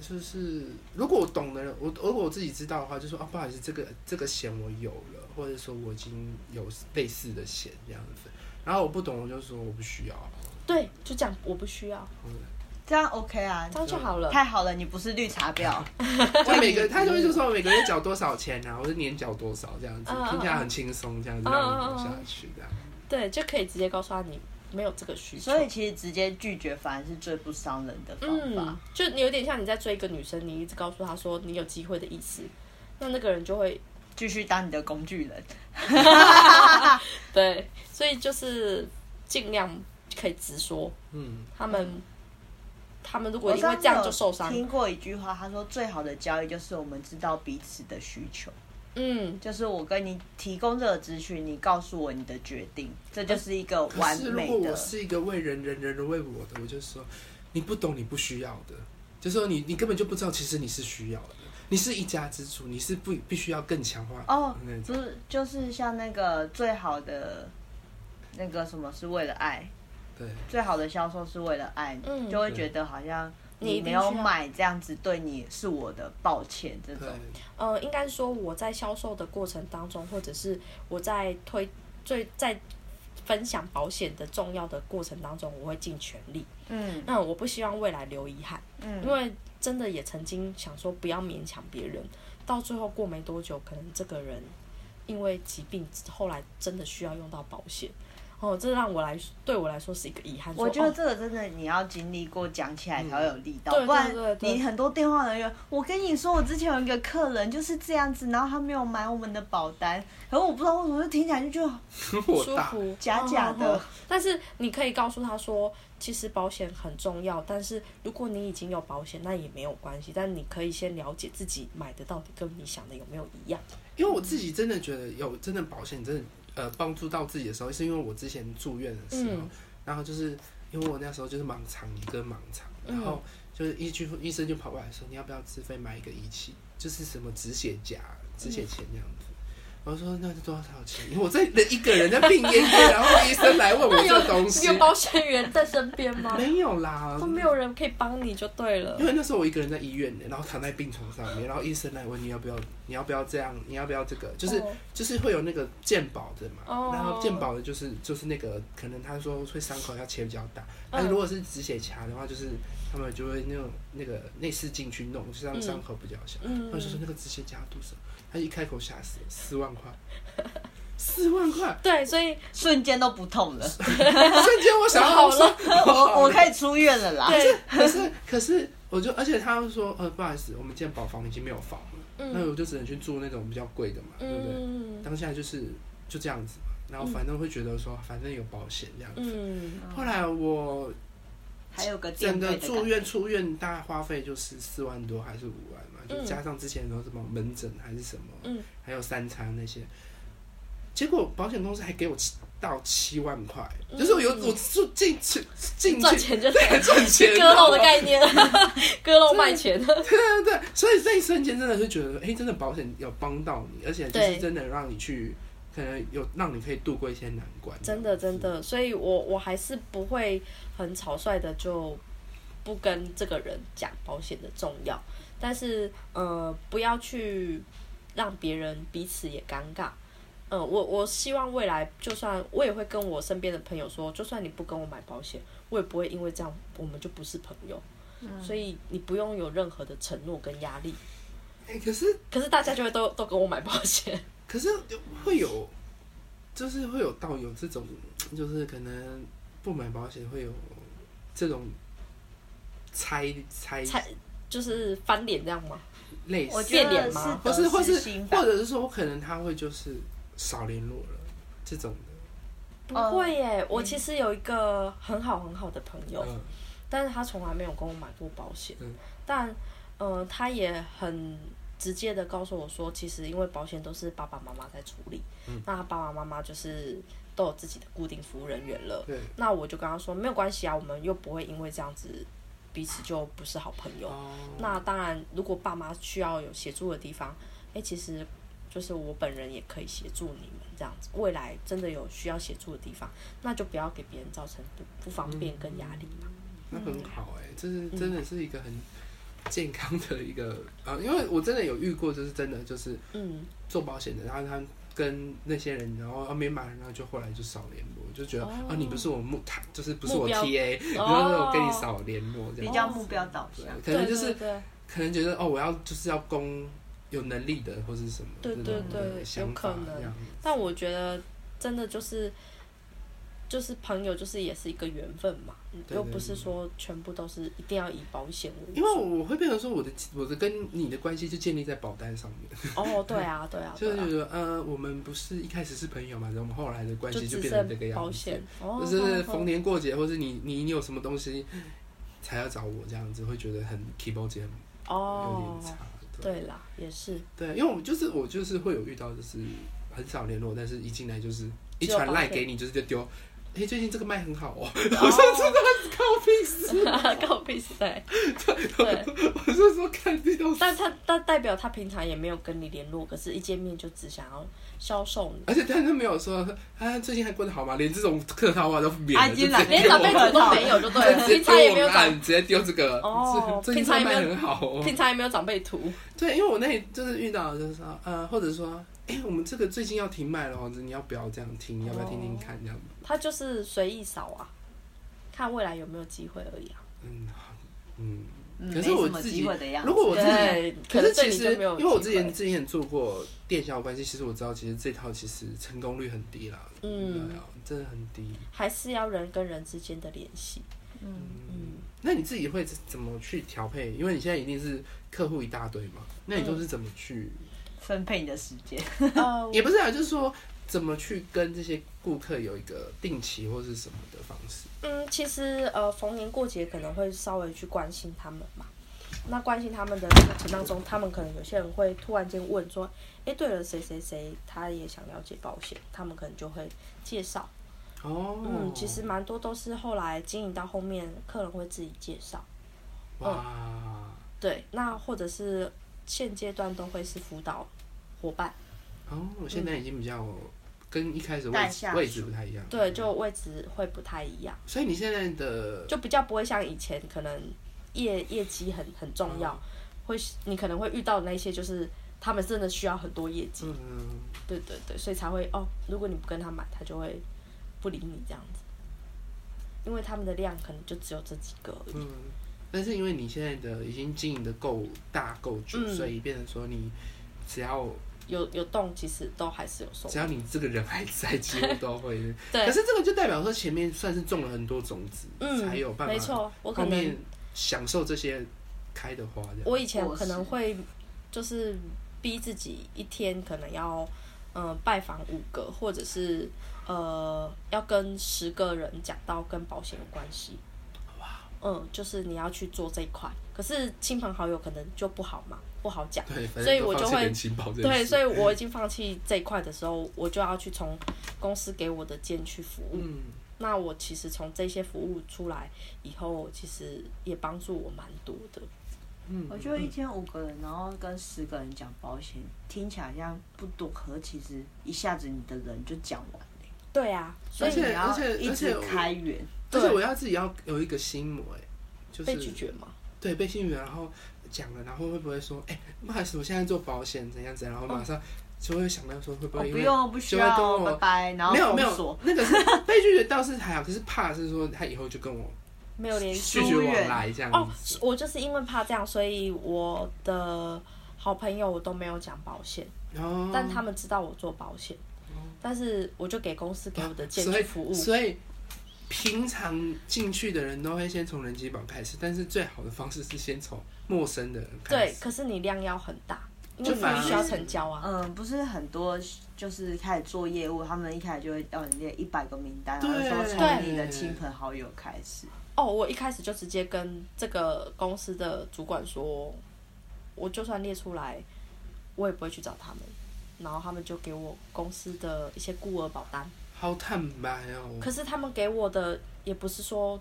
就是如果我懂的人，我如果我自己知道的话，就说啊，不好意思，这个这个险我有了，或者说我已经有类似的险这样子。然后我不懂，我就说我不需要。对，就这样，我不需要，这样 OK 啊这，样就好了。太好了，你不是绿茶婊。他每个 他就会就说每个月缴多少钱啊，或者年缴多少这样子嗯，嗯听起来很轻松，这样子嗯让你嗯嗯活下去这样。对，就可以直接告诉他你没有这个需求。所以其实直接拒绝反而是最不伤人的方法嗯。，就你有点像你在追一个女生，你一直告诉她说你有机会的意思，那那个人就会继续当你的工具人。对，所以就是尽量可以直说，嗯，他们他们如果因为这样就受伤，听过一句话，他说最好的交易就是我们知道彼此的需求，嗯，就是我跟你提供这个资讯，你告诉我你的决定，这就是一个可完是如果我美的。是一个为人人人人为我的，我就说你不懂，你不需要的，就说你你根本就不知道，其实你是需要的，你是一家之主，你是不必须要更强化哦那种。不是，就是像那个最好的那个什么是为了爱，对。最好的销售是为了爱，嗯。就会觉得好像你一定你没有买这样子对你是我的抱歉这种。呃，应该说我在销售的过程当中，或者是我在推最在分享保险的重要的过程当中，我会尽全力。嗯那我不希望未来留遗憾，嗯，因为真的也曾经想说不要勉强别人，到最后过没多久，可能这个人因为疾病后来真的需要用到保险。哦，这让我来对我来说是一个遗憾。我觉得这个真的你要经历过讲起来才会有力道，对对不然你很多电话人员，我跟你说，我之前有一个客人就是这样子，然后他没有买我们的保单，可是我不知道为什么就听起来就觉得 很火大，舒服，假假的嗯嗯嗯但是你可以告诉他说，其实保险很重要，但是如果你已经有保险，那也没有关系。但你可以先了解自己买的到底跟你想的有没有一样。因为我自己真的觉得有真的保险真的呃帮助到自己的时候，是因为我之前住院的时候，嗯。然后就是因为我那时候就是盲肠一个盲肠，嗯。然后就是医去医生就跑过来说你要不要自费买一个仪器，就是什么止血夹、止血钳这样子。我说那是多少钱？我在一个人在病恹恹，然后医生来问我这东西有，保险员在身边吗？没有啦都，没有人可以帮你就对了因。为那时候我一个人在医院呢，然后躺在病床上面，然后医生来问你要不要，你要不要这样，你要不要这个，就是、哦就是会有那个鉴保的嘛，哦然后鉴保的就是就是那个可能他说会伤口要切比较大，嗯但是如果是止血钳的话，就是他们就会那种那个内视镜去弄，就让伤口比较小。嗯他就说那个止血钳要多少？他一开口吓死了，四万块，四万块，对，所以瞬间都不痛了，瞬间我想好了我我可以出院了啦。对，可是可是，我就而且他又说，呃，不好意思，我们健保房已经没有房了，那嗯我就只能去住那种比较贵的嘛，对不对？嗯当下就是就这样子嘛，然后反正会觉得说，反正有保险这样子。嗯。后来我还有个整个住院出院大概花费就是四万多还是五万嘛，就嗯。加上之前有什么门诊还是什么，嗯。还有三餐那些，结果保险公司还给我七到七万块，就是我有嗯我住进去进去赚钱就对 赚钱，割肉的概念，割肉卖钱。对对对，所以这一瞬间真的是觉得，哎、真的保险有帮到你，而且就是真的让你去，可能有让你可以度过一些难关。真的真的，所以我我还是不会很草率的就不跟这个人讲保险的重要，但是呃不要去让别人彼此也尴尬。嗯、我我希望未来就算我也会跟我身边的朋友说，就算你不跟我买保险，我也不会因为这样我们就不是朋友。所以你不用有任何的承诺跟压力。哎、可是可是大家就会都都跟我买保险。可是会有，就是会有到有这种，就是可能不买保险会有这种猜猜猜就是翻脸这样吗？类似。变脸吗不是或是或者是说，可能他会就是少联络了这种的。不会耶，我其实有一个很好很好的朋友，嗯。但是他从来没有跟我买过保险，嗯。但呃，他也很直接的告诉我说，其实因为保险都是爸爸妈妈在处理，嗯那他爸爸妈妈就是都有自己的固定服务人员了。那我就跟他说没有关系啊，我们又不会因为这样子彼此就不是好朋友。哦，那当然，如果爸妈需要有协助的地方，哎、其实就是我本人也可以协助你们这样子。未来真的有需要协助的地方，那就不要给别人造成不不方便跟压力嘛。那很好哎、这是嗯真的是一个很健康的一个啊，因为我真的有遇过，就是真的就是嗯，做保险的，然后他跟那些人，然后啊没买，然后就后来就少联络，就觉得、哦。啊你不是我目他就是不是我 TA，然哦。后我跟你少联络这比样，较目标导向。，可能就是可能觉得哦我要就是要供有能力的或是什么对对对有可能。但我觉得真的就是就是朋友，就是也是一个缘分嘛，对又不是说全部都是一定要以保险为主。因为我会变成说我的我的跟你的关系就建立在保单上面，哦，对啊，对啊，就是觉得呃我们不是一开始是朋友嘛，然后我们后来的关系就变成这个样子，保险，哦，就是哦逢年过节，或是你你你有什么东西才要找我这样子，会觉得很 k e y b o a r d 有哦点，差。对对啦，也是，对，因为我就是我就是会有遇到，就是很少联络，但是一进来就是一传赖给你，就是就丢。哎、最近这个卖很好哦，我说真的靠屁事，告屁事，对对。我就说看这都是，但他但代表他平常也没有跟你联络，可是一见面就只想要销售你，而且他都没有说啊最近还过得好吗？连这种客套话都免了，啊连长辈丢图都没有就对平常也没有长直接丢这个哦也没有卖很好哦，平常也没有长辈图，对，因为我那里就是遇到，就是说，呃，或者说，哎、我们这个最近要停卖了哦，你要不要这样听？要不要听听看？这样，他就是随意扫啊，看未来有没有机会而已啊。嗯，好嗯。嗯，可没什么是我自己机会的样子。如果我自己对，可是其实，因为我之前之前做过电销关系，其实我知道，其实这套其实成功率很低啦，嗯真的很低。还是要人跟人之间的联系。嗯，嗯，那你自己会怎么去调配？因为你现在一定是客户一大堆嘛，那你都是怎么去？分配你的时间。呃，也不是啊，就是说怎么去跟这些顾客有一个定期或是什么的方式？嗯，其实呃，逢年过节可能会稍微去关心他们嘛。那关心他们的过程当中，他们可能有些人会突然间问说：“哎，对了，谁谁谁他也想了解保险？”他们可能就会介绍。哦，嗯，其实蛮多都是后来经营到后面，客人会自己介绍。哇，对，那或者是现阶段都会是辅导伙伴。哦，现在已经比较跟一开始位位置不太一样。对，就位置会不太一样，所以你现在的就比较不会像以前可能业业绩很很重要，嗯会你可能会遇到那些就是他们真的需要很多业绩，嗯，对对对，所以才会哦，如果你不跟他买，他就会不理你这样子，因为他们的量可能就只有这几个而已。嗯，但是因为你现在的已经经营的够大够久，嗯所以变成说你只要有有动，其实都还是有收只。要你这个人还在，几乎都会。对可是这个就代表说前面算是种了很多种子，嗯，才有办法没错，我可能后面享受这些开的花这样。我以前可能会就是逼自己一天可能要嗯、呃拜访五个，或者是呃要跟十个人讲到跟保险有关系。嗯，就是你要去做这一块，可是亲朋好友可能就不好嘛，不好讲。所以我就会对，所以我已经放弃这一块的时候，我就要去从公司给我的件去服务。嗯，那我其实从这些服务出来以后，其实也帮助我蛮多的。嗯我觉得一天五个人，然后跟十个人讲保险，听起来像不多，可其实一下子你的人就讲完了。对啊，所以而且你要而且一直而且开源，而且我要自己要有一个心魔，哎，就是被拒绝嘛。对，被拒绝，然后讲了，然后会不会说，哎、不好意思，我现在做保险，怎样怎样，然后马上就会想到说，会不哦会因为、不用不需要，拜拜，然后没有没有那个是被拒绝倒是还好，可是怕是说他以后就跟我没有联系拒绝往来这样哦。，我就是因为怕这样，所以我的好朋友我都没有讲保险，哦，但他们知道我做保险，但是我就给公司给我的件所以去服务。所以平常进去的人都会先从人机榜开始，但是最好的方式是先从陌生的人开始对，可是你量要很大，因为你必须要成交啊。嗯，不是很多就是开始做业务，他们一开始就会要你列一百个名单，然后说从你的亲朋好友开始。哦，我一开始就直接跟这个公司的主管说，我就算列出来，我也不会去找他们，然后他们就给我公司的一些孤儿保单。好坦白哦。可是他们给我的也不是说，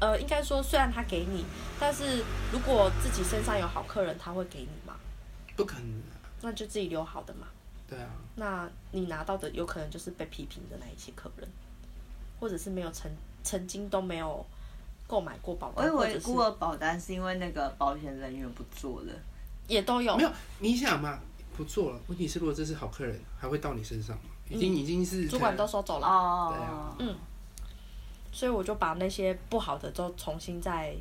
呃，应该说虽然他给你，但是如果自己身上有好客人，他会给你吗？不可能啊，那就自己留好的嘛。对啊，那你拿到的有可能就是被批评的那一些客人，或者是没有曾曾经都没有购买过保我以单，或者是为孤儿保单是因为那个保险人员不做了。也都有没。有，你想嘛，不做了。问题是，如果这是好客人，还会到你身上吗？已经已经是主管都收走了，哦，对啊。嗯。所以我就把那些不好的都重新再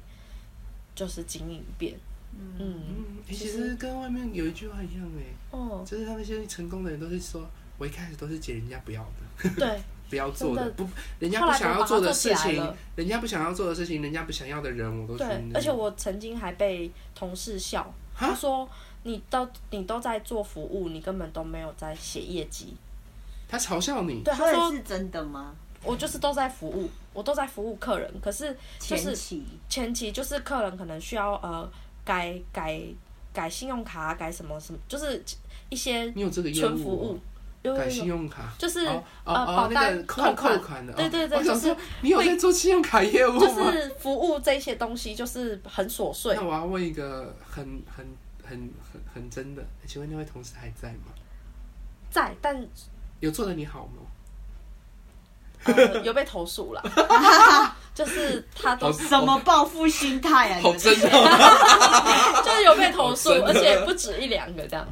就是经营一遍。嗯，嗯，欸其其实实跟外面有一句话一样哎，哦，就是他们那些成功的人都是说，我一开始都是捡人家不要的，对，不要做的，的。不，人家不想要做的事情人家不想要做的事情，人家不想要的人，我都对，而且我曾经还被同事笑，他说你都你都在做服务，你根本都没有在写业绩。他嘲笑你，对，他说是真的吗？我就是都在服务，我都在服务客人，可是就是前期前期就是客人可能需要呃改改改信用卡啊，改什么什么，就是一些你有这个业纯服务改信用卡，就是呃保单个扣扣款扣款的，对哦对对就是我想说你有在做信用卡业务就？是服务这些东西就是很琐碎那。我要问一个很很很很很真的，请问那位同事还在吗？在，但有做的你好吗？呃有被投诉了，就是他都什么报复心态啊？你们这真的，就是有被投诉，而且不止一两个这样。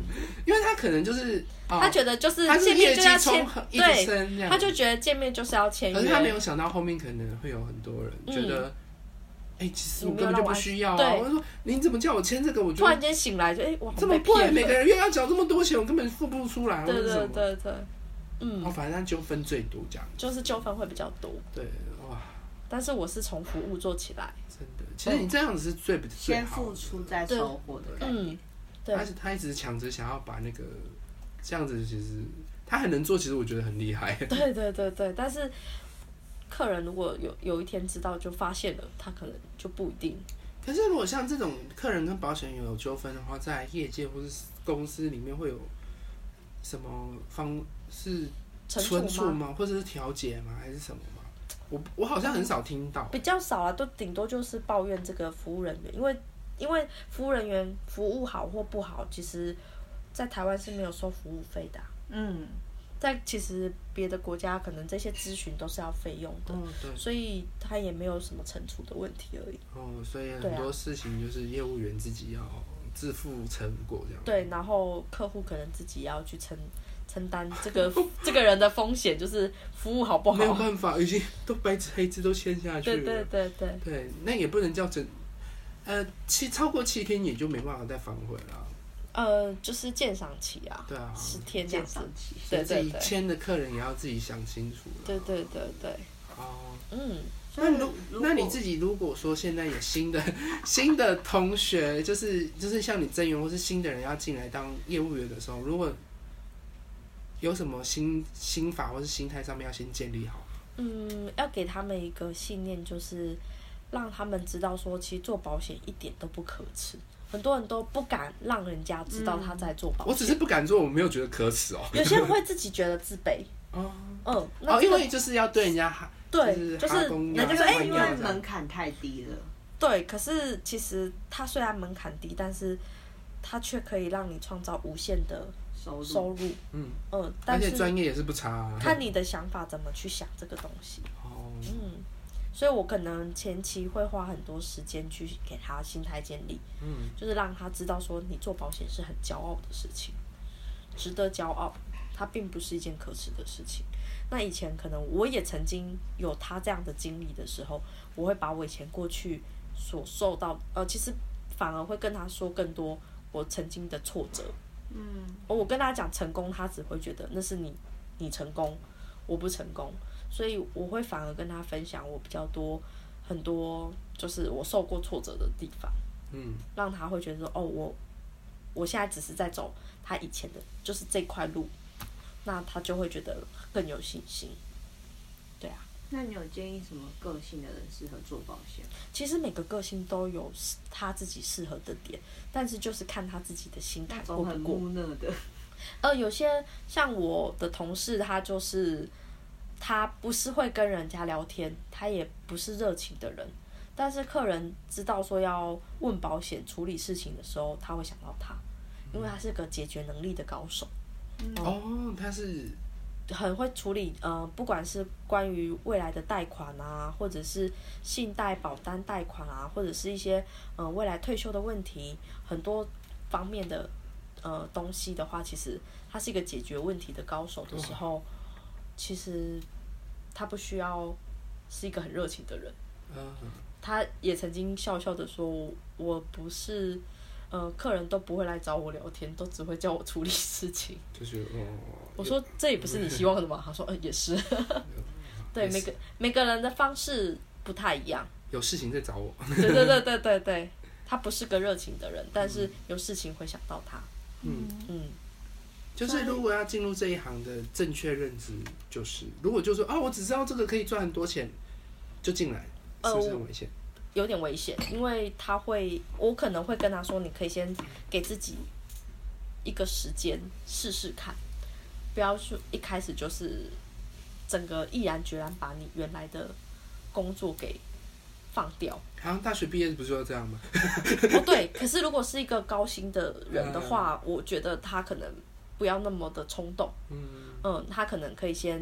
因为他可能就是，哦他觉得就是他是见面业绩就要签对，他就觉得见面就是要签可是他没有。想到后面可能会有很多人嗯觉得，哎、其实我根本就不需要啊！对我就说你怎么叫我签这个？我就突然间醒来就哎，我好这么贵。每个人又要缴这么多钱，我根本付不出来，对对或者什么。对嗯，哦，嗯，反正纠纷最多这样。就是纠纷会比较多，对，哇，但是我是从服务做起来，真的，其实你这样子是最不最先付出再收获的概念嗯。，对他是他一直抢着想要把那个这样子，其实他很能做，其实我觉得很厉害。对对对对，但是客人如果有有一天知道就发现了，他可能就不一定。可是如果像这种客人跟保险员有纠纷的话，在业界或是公司里面会有什么方是惩存处吗？处吗？或者是调解吗？还是什么吗？我我好像很少听到。比较少啊，都顶多就是抱怨这个服务人员，因为因为服务人员服务好或不好，其实在台湾是没有收服务费的啊、嗯，在其实别的国家可能这些咨询都是要费用的，嗯，对，所以他也没有什么惩处的问题而已。哦，所以很多事情就是业务员自己要自负成果这样。对，然后客户可能自己要去承承担这个 这个人的风险，就是服务好不好没有。办法，已经都白纸黑字都签下去了。对对对对，对，那也不能叫整，呃，七超过七天也就没办法再反悔了。呃，就是鉴赏期啊，对啊，十天这样子鉴赏。期。对自己对对，签的客人也要自己想清楚了。对对对对，哦，嗯，那如如那你自己如果说现在有新的 新的同学，就是就是像你增员或是新的人要进来当业务员的时候，如果有什么心心法或是心态上面要先建立好。嗯，要给他们一个信念，就是让他们知道说，其实做保险一点都不可耻。很多人都不敢让人家知道他在做保险，我只是不敢做，我没有觉得可耻哦。有些人会自己觉得自卑。哦嗯，因为就是要对人家哈，对就是人家说哎因为门槛太低了，对，可是其实它虽然门槛低，但是它却可以让你创造无限的收入收入。嗯，嗯，而但是且专业也是不差、啊。看你的想法怎么去想这个东西。所以我可能前期会花很多时间去给他心态建立，嗯，就是让他知道说你做保险是很骄傲的事情，值得骄傲，它并不是一件可耻的事情。那以前可能我也曾经有他这样的经历的时候，我会把我以前过去所受到，呃，其实反而会跟他说更多我曾经的挫折。嗯，我跟他讲成功，他只会觉得那是你你成功，我不成功，所以我会反而跟他分享我比较多很多就是我受过挫折的地方，嗯，让他会觉得说哦，我我现在只是在走他以前的就是这块路，那他就会觉得更有信心。对啊，那你有建议什么个性的人适合做保险？其实每个个性都有他自己适合的点，但是就是看他自己的心态我很过不过。木讷的，呃，有些像我的同事，他就是他不是会跟人家聊天，他也不是热情的人，但是客人知道说要问保险、处理事情的时候，他会想到他，因为他是个解决能力的高手。哦，他是很会处理，呃，不管是关于未来的贷款啊，或者是信贷、保单贷款啊，或者是一些呃未来退休的问题，很多方面的呃东西的话，其实他是一个解决问题的高手的时候，其实他不需要是一个很热情的人。嗯，他也曾经笑笑的说：“我不是，呃，客人都不会来找我聊天，都只会叫我处理事情。”就是哦，我说这也不是你希望的嘛？他说嗯也是，对每个每个人的方式不太一样。有事情再找我，对对对对对对，他不是个热情的人，但是有事情会想到他。嗯，嗯，就是如果要进入这一行的正确认知，就是如果就说啊，我只知道这个可以赚很多钱，就进来，呃是不是很危险？有点危险，因为他会，我可能会跟他说，你可以先给自己一个时间试试看，不要说一开始就是整个毅然决然把你原来的工作给放掉。好像大学毕业不是要这样吗？哦，对，可是如果是一个高薪的人的话，我觉得他可能不要那么的冲动。嗯，嗯，他可能可以先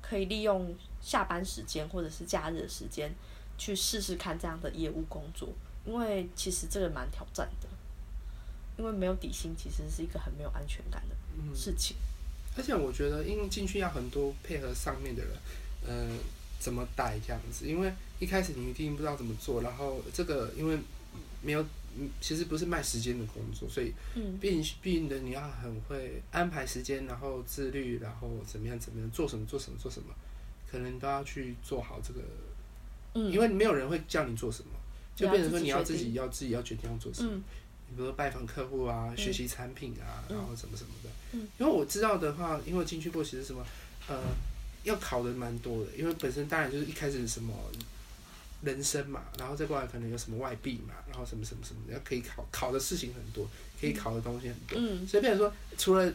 可以利用下班时间或者是假日的时间去试试看这样的业务工作，因为其实这个蛮挑战的，因为没有底薪其实是一个很没有安全感的嗯。事情。而且我觉得，因为进去要很多配合上面的人，呃，怎么带这样子，因为一开始你一定不知道怎么做，然后这个因为没有，嗯其实不是卖时间的工作，所以嗯毕竟毕竟的你要很会安排时间，然后自律，然后怎么样怎么样做什么做什么做什么，可能都要去做好这个，嗯，因为没有人会叫你做什么，就变成说你要自己要自己要决定要做什么。嗯比如说拜访客户啊，嗯学习产品啊，嗯然后什么什么的。嗯因为我知道的话，因为我进去过，其实什么呃，要考的蛮多的。因为本身当然就是一开始什么人生嘛，然后再过来可能有什么外币嘛，然后什么什么什么的，要可以考考的事情很多，可以考的东西很多。嗯。所以变成说，除了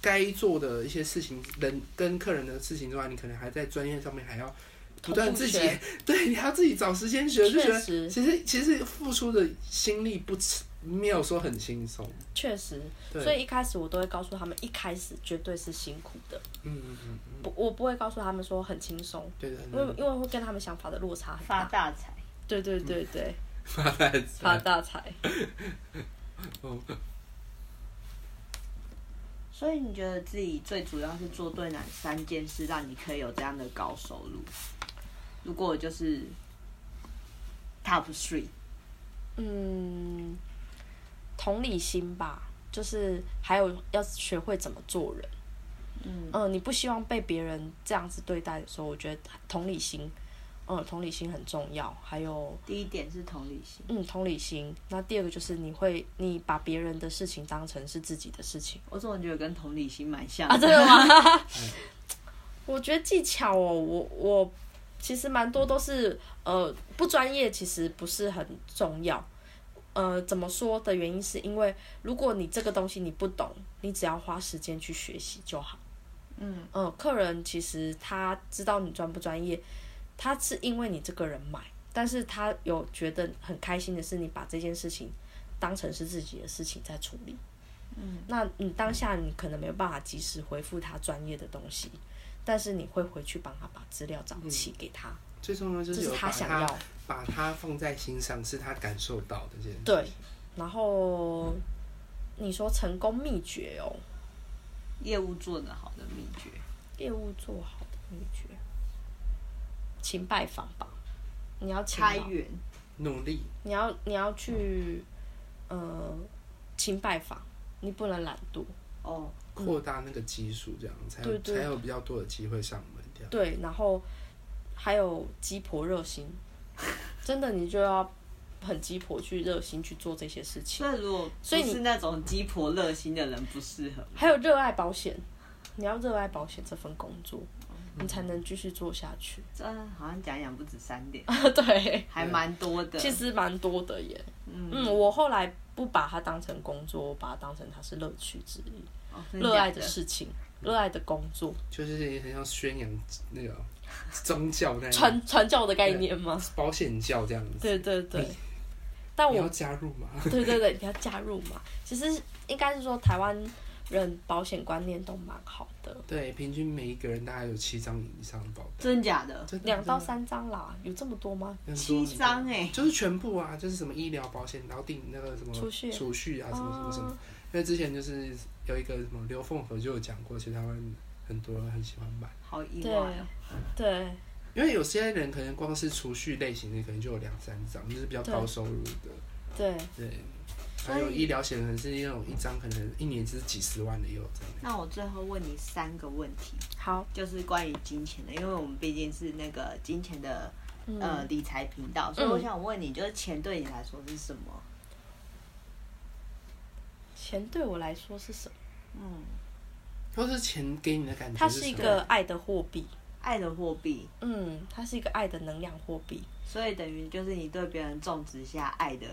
该做的一些事情，人跟客人的事情之外，你可能还在专业上面还要不断自己 对，你还要自己找时间学，就觉得其实其实付出的心力不没有说很轻松。确实，所以一开始我都会告诉他们，一开始绝对是辛苦的，嗯嗯嗯嗯，不，我不会告诉他们说很轻松，对的，因为因为会跟他们想法的落差很发大。大财。对对对对，发大财发。大财。哦，所以你觉得自己最主要是做对哪三件事，让你可以有这样的高收入？如果就是 top three，嗯，同理心吧，就是还有要学会怎么做人。嗯嗯，你不希望被别人这样子对待的时候，我觉得同理心，嗯，同理心很重要。还有，第一点是同理心。嗯，同理心。那第二个就是你会，你把别人的事情当成是自己的事情我怎么觉得跟同理心蛮像啊？真的吗？我觉得技巧哦，我我其实蛮多都是呃不专业，其实不是很重要。呃，怎么说的原因是因为如果你这个东西你不懂，你只要花时间去学习就好。嗯嗯，客人其实他知道你专不专业，他是因为你这个人买，但是他有觉得很开心的是你把这件事情当成是自己的事情在处理。嗯，那你当下你可能没有办法及时回复他专业的东西，但是你会回去帮他把资料找齐给他，最重要就这是是有把他想要。把他放在心上，是他感受到的这件事。对，然后你说成功秘诀哦，业务做得好的秘诀。业务做好的秘诀，勤拜访吧，你要开源，努力，你要你要去呃勤拜访，你不能懒惰。哦，扩大那个基数，这样才有对对才有比较多的机会上门。这样，对，然后还有鸡婆热心，真的你就要很鸡婆去热心去做这些事情。所以如果所以你是那种鸡婆热心的人不适合。还有热爱保险，你要热爱保险这份工作，你才能继续做下去。这好像讲一讲不止三点，对，还蛮多的。其实蛮多的耶。嗯嗯，我后来不把它当成工作，我把它当成它是乐趣之一。热爱的的事情，热爱的工作，就是很像宣扬那个宗教那样传传教的概念吗？保险教这样子。对对对。但我你要加入吗？对对对，你要加入嘛。其实应该是说台湾人保险观念都蛮好的，对，平均每一个人大概有七张以上的保单，真假的？真的两到三张啦，有这么多吗？七张哎、就是全部啊，就是什么医疗保险，然后定那个什么储蓄储蓄啊，什么什么什么。哦因为之前就是有一个什么刘凤和就有讲过，其实台湾很多人很喜欢买，好意外哦。对因为有些人可能光是储蓄类型的，可能就有两三张，就是比较高收入的，对，对。还有医疗险可能是那种一张可能一年只是几十万的也有这样。那我最后问你三个问题，好，就是关于金钱的，因为我们毕竟是那个金钱的嗯，呃理财频道，所以我想问你，就是钱对你来说是什么？钱对我来说是什么？嗯，或是钱给你的感觉它是一个爱的货币，爱的货币，嗯，它是一个爱的能量货币，所以等于就是你对别人种植下爱的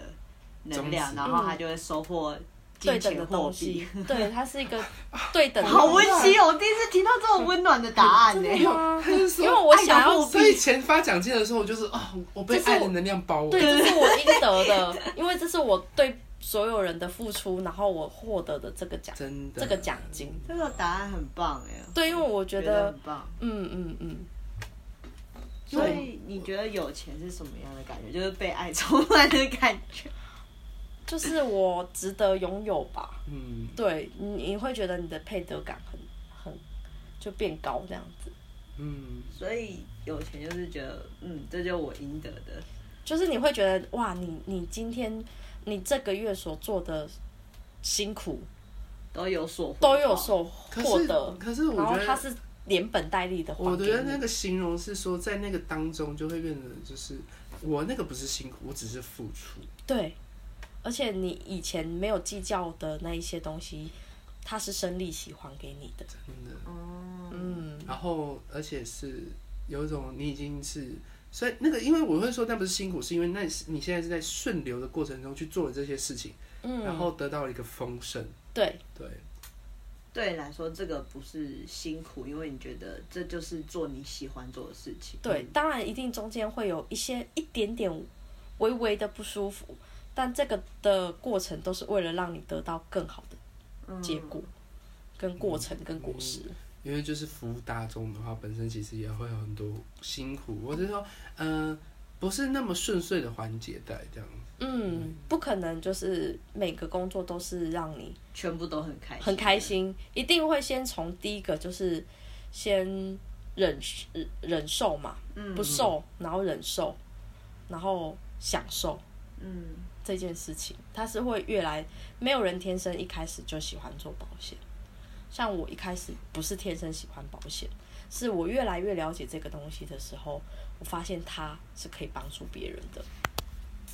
能量，然后他就会收获对等的东西。币。，对，它是一个 对等的。好温馨哦！我第一次听到这种温暖的答案呢、因为我想要所以钱发奖金的时候，我就是啊、我被爱的能量包围。对，这是我应得的，因为这是我对所有人的付出，然后我获得的这个奖，真的这个奖金。这个答案很棒哎，对，因为我觉得很，棒。嗯嗯嗯，所以你觉得有钱是什么样的感觉？就是被爱充满的感觉。就是我值得拥有吧。嗯，对，你你会觉得你的配得感很很就变高这样子，嗯，所以有钱就是觉得，嗯，这就是我应得的。就是你会觉得哇，你你今天你这个月所做的辛苦都有所回都有所获得，可是我然后觉得，他是连本带利的还给我觉得那。个形容是说，在那个当中就会变得就是我那个不是辛苦，我只是付出。对，而且你以前没有计较的那一些东西，他是生利息还给你的。真的。哦，嗯，然后而且是有一种你已经是，所以那个因为我会说那不是辛苦，是因为那是你现在是在顺流的过程中去做了这些事情，嗯，然后得到了一个丰盛。对对，对你来说这个不是辛苦，因为你觉得这就是做你喜欢做的事情。对，当然一定中间会有一些一点点微微的不舒服，但这个的过程都是为了让你得到更好的嗯结果、跟过程、跟果实。因为就是服务大众的话，本身其实也会有很多辛苦，或者说，嗯、不是那么顺遂的环节在这样。嗯，不可能就是每个工作都是让你全部都很开心，很开。心，一定会先从第一个就是先忍忍受嘛，嗯不受，然后忍受，然后享受嗯，这件事情，它是会越来没有人天生一开始就喜欢做保险，像我一开始不是天生喜欢保险，是我越来越了解这个东西的时候，我发现它是可以帮助别人的。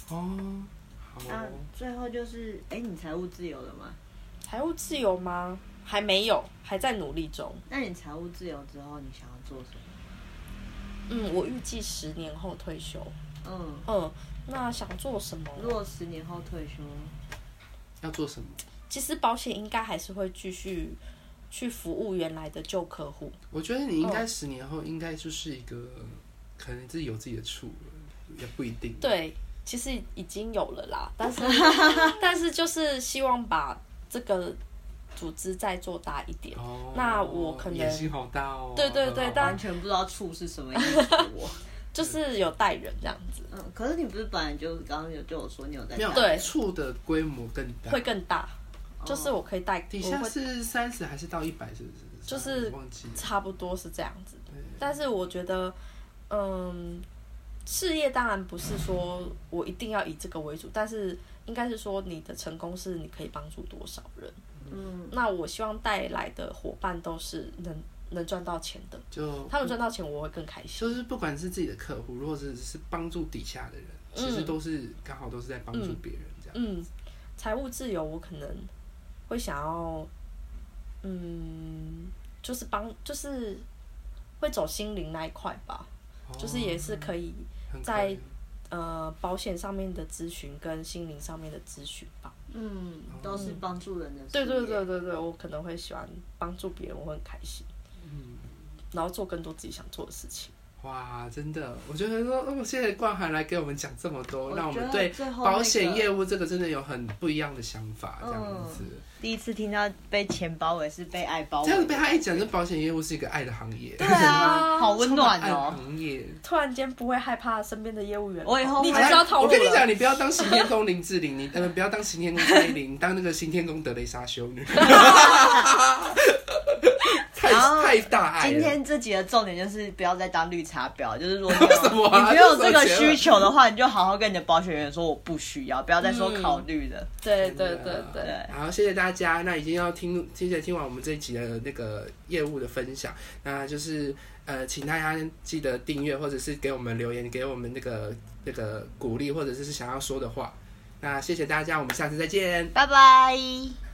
哦，好那哦，最后就是，哎，你财务自由了吗？财务自由吗？还没有，还在努力中。那你财务自由之后，你想要做什么？嗯，我预计十年后退休。嗯，嗯，那想做什么？如果十年后退休，要做什么？其实保险应该还是会继续去服务原来的旧客户。我觉得你应该十年后应该就是一个，可能自己有自己的处了，也不一定。对，其实已经有了啦，但是但是就是希望把这个组织再做大一点。哦，那我可能野心好大哦。对对对但完全不知道处是什么意思我。就是有带人这样子，嗯，可是你不是本来就刚刚有对我说你有在没有对处的规模更大，会更大。哦就是我可以带，底下我会是三十还是到一百？是不是？就是忘记。差不多是这样子。但是我觉得，嗯，事业当然不是说我一定要以这个为主，但是应该是说你的成功是你可以帮助多少人。嗯，那我希望带来的伙伴都是能能赚到钱的，就他们赚到钱我会更开心。就是不管是自己的客户，或者是帮助底下的人，其实都是刚好都是在帮助别人这样。嗯，财务自由我可能会想要，嗯，就是帮，就是会走心灵那一块吧，就是也是可以在呃保险上面的咨询跟心灵上面的咨询吧。嗯，都是帮助人的。对对对。对对，我可能会喜欢帮助别人，我很开心。嗯，然后做更多自己想做的事情。哇，真的，我觉得说，哦，谢谢冠涵来给我们讲这么多，让我们对保险业务这个真的有很不一样的想法，这样子。第一次听到被钱包围是被爱包围这，样被他一讲，这保险业务是一个爱的行业，对啊，好温暖爱的哦。行业。突然间不会害怕身边的业务员，我以后会你就是要套路了。我跟你讲，你不要当行天宫林志玲，你呃不要当行天宫蔡依林，当那个行天宫德雷莎修女。太然后太大爱。今天这集的重点就是不要再当绿茶婊，就是如果 你没有这个需求的话，你就好好跟你的保险员说我不需要，不要再说考虑了。对对对对，对，好，谢谢大家。那已经要听，谢谢听完我们这一集的那个业务的分享，那就是呃，请大家记得订阅，或者是给我们留言，给我们那个那个鼓励，或者是想要说的话。那谢谢大家，我们下次再见。拜拜。